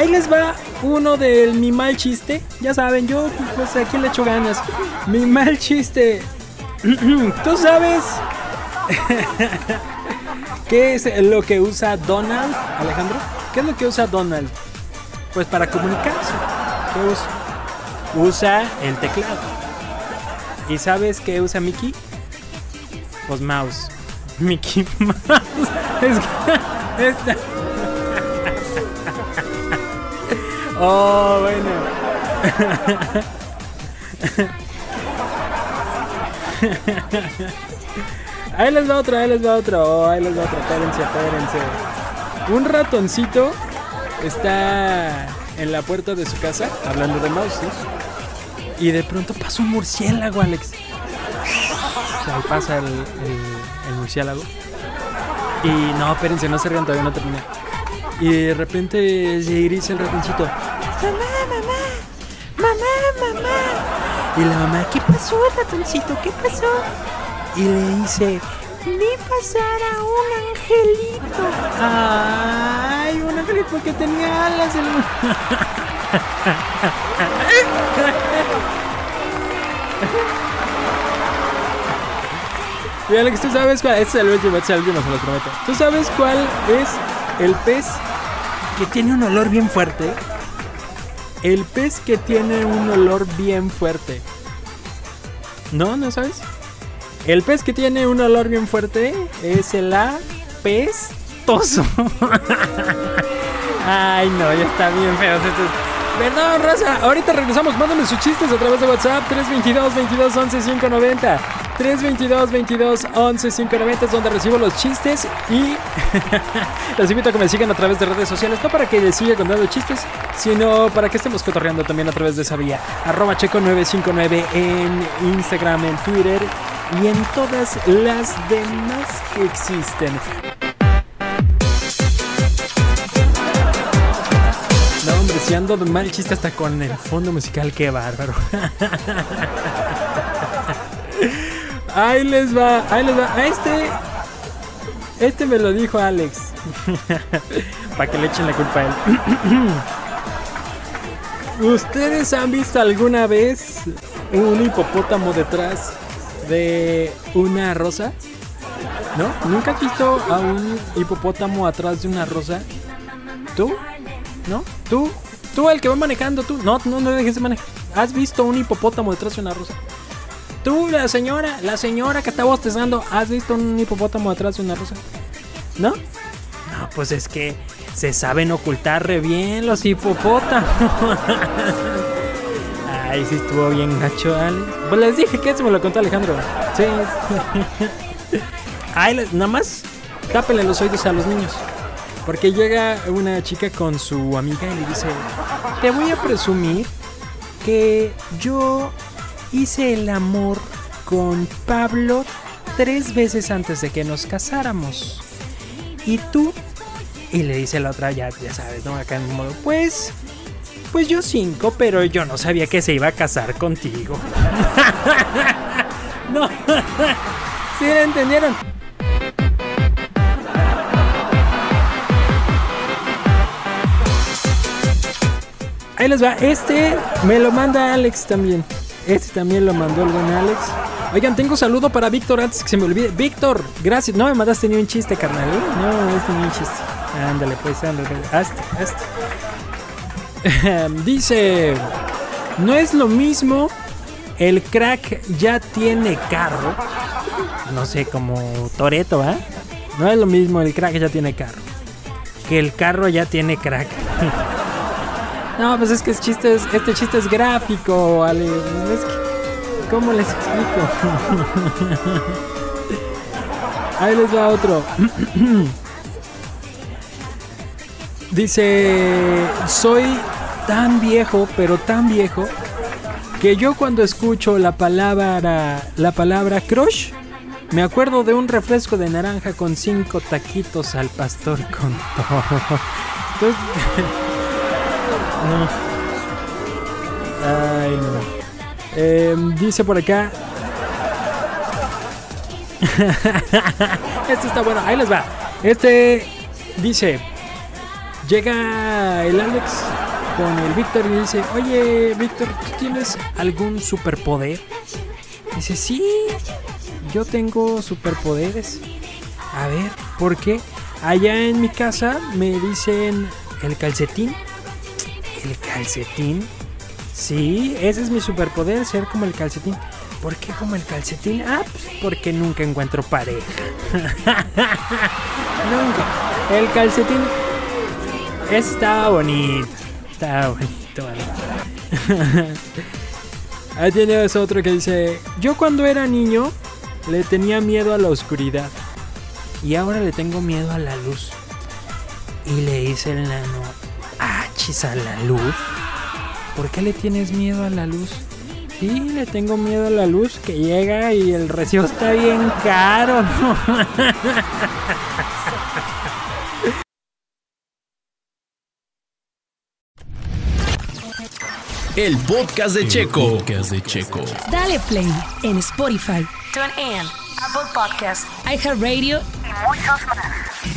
Ahí les va uno del mi mal chiste. Ya saben, yo pues aquí le echo ganas. Mi mal chiste. ¿Tú sabes qué es lo que usa Donald, Alejandro? ¿Qué es lo que usa Donald? Pues para comunicarse. ¿Qué usa? Usa el teclado. ¿Y sabes qué usa Mickey? Pues mouse. Mickey Mouse. Es que Oh, bueno. Ahí les va otro, ahí les va otro, oh, ahí les va otro, espérense, espérense. Un ratoncito está en la puerta de su casa, hablando de mouse. Y de pronto pasa un murciélago, Alex. O sea, pasa el, murciélago. Y no, espérense, no se rían, todavía no termina. Y de repente se grita el ratoncito. Mamá, mamá, mamá, mamá. Y la mamá, ¿qué pasó, ratoncito? ¿Qué pasó? Y le dice, vi pasar a un angelito. Ay, un angelito que tenía alas. el- Y Alex, ¿tú sabes cuál? Este es el último, este es el último, se lo prometo. ¿Tú sabes cuál es el pez que tiene un olor bien fuerte? El pez que tiene un olor bien fuerte. ¿No? ¿No sabes? El pez que tiene un olor bien fuerte es el apestoso. Ay, no, ya está bien feo. Perdón, Rosa. Ahorita regresamos. Mándame sus chistes a través de WhatsApp. 322 22 11 590. 322 22 11 590 es donde recibo los chistes. Y los invito a que me sigan a través de redes sociales. No para que les siga contando chistes, sino para que estemos cotorreando también a través de esa vía. Arroba checo959 en Instagram, en Twitter y en todas las demás que existen. No, hombre, si ando mal chiste hasta con el fondo musical, qué bárbaro. Ahí les va, ahí les va. A este. Este me lo dijo Alex. Para que le echen la culpa a él. ¿Ustedes han visto alguna vez un hipopótamo detrás de una rosa? ¿No? ¿Nunca has visto a un hipopótamo atrás de una rosa? ¿Tú? ¿No? ¿Tú? ¿Tú el que va manejando? ¿Tú? No, no, no dejes de manejar. ¿Has visto un hipopótamo detrás de una rosa? Tú, la señora, la señora que está bostezando, ¿has visto un hipopótamo detrás de una rosa? ¿No? No, pues es que se saben ocultar re bien los hipopótamos. Ay, sí estuvo bien gacho, Alex. Pues les dije que eso me lo contó Alejandro. Sí. Ay, nada más tápenle los oídos a los niños. Porque llega una chica con su amiga y le dice, te voy a presumir que yo hice el amor con Pablo tres veces antes de que nos casáramos. ¿Y tú? Y le dice la otra, ya, ya sabes, ¿no? Acá en modo, pues, pues yo cinco, pero yo no sabía que se iba a casar contigo. no, ¿sí la entendieron? Ahí les va. Este me lo manda Alex también. Este también lo mandó el buen Alex. Oigan, tengo saludo para Víctor antes que se me olvide. Víctor, gracias. No me mandaste ni un chiste, carnal. ¿eh? No, este ni un chiste. Ándale, pues, ándale. Hazte, hazte. Dice: No es lo mismo. El crack ya tiene carro. No sé, como Toreto, ¿ah? No es lo mismo el crack ya tiene carro. Que el carro ya tiene crack. No, pues es que este chiste es gráfico, Ale. ¿Cómo les explico? Ahí les va otro. Dice, soy tan viejo, pero tan viejo, que yo cuando escucho la palabra, la palabra crush, me acuerdo de un refresco de naranja con cinco taquitos al pastor con todo. Entonces, no. Ay, no. Em, dice por acá. este está bueno. Ahí les va. Este dice. Llega el Alex con el Víctor y dice, oye Víctor, ¿tú tienes algún superpoder? Dice, sí, yo tengo superpoderes. A ver, ¿por qué? Allá en mi casa me dicen el calcetín. ¿El calcetín? Sí, ese es mi superpoder, ser como el calcetín. ¿Por qué como el calcetín? Ah, pues porque nunca encuentro pareja. nunca. El calcetín está bonito. Está bonito. Ahí tienes otro que dice, yo cuando era niño le tenía miedo a la oscuridad y ahora le tengo miedo a la luz. Y le dice el nano, a la luz. ¿Por qué le tienes miedo a la luz? Sí, le tengo miedo a la luz que llega y el recibo está bien caro. El podcast de Checo. podcast de Checo. Dale play en Spotify, TuneIn, Apple Podcasts iHeartRadio y muchos más.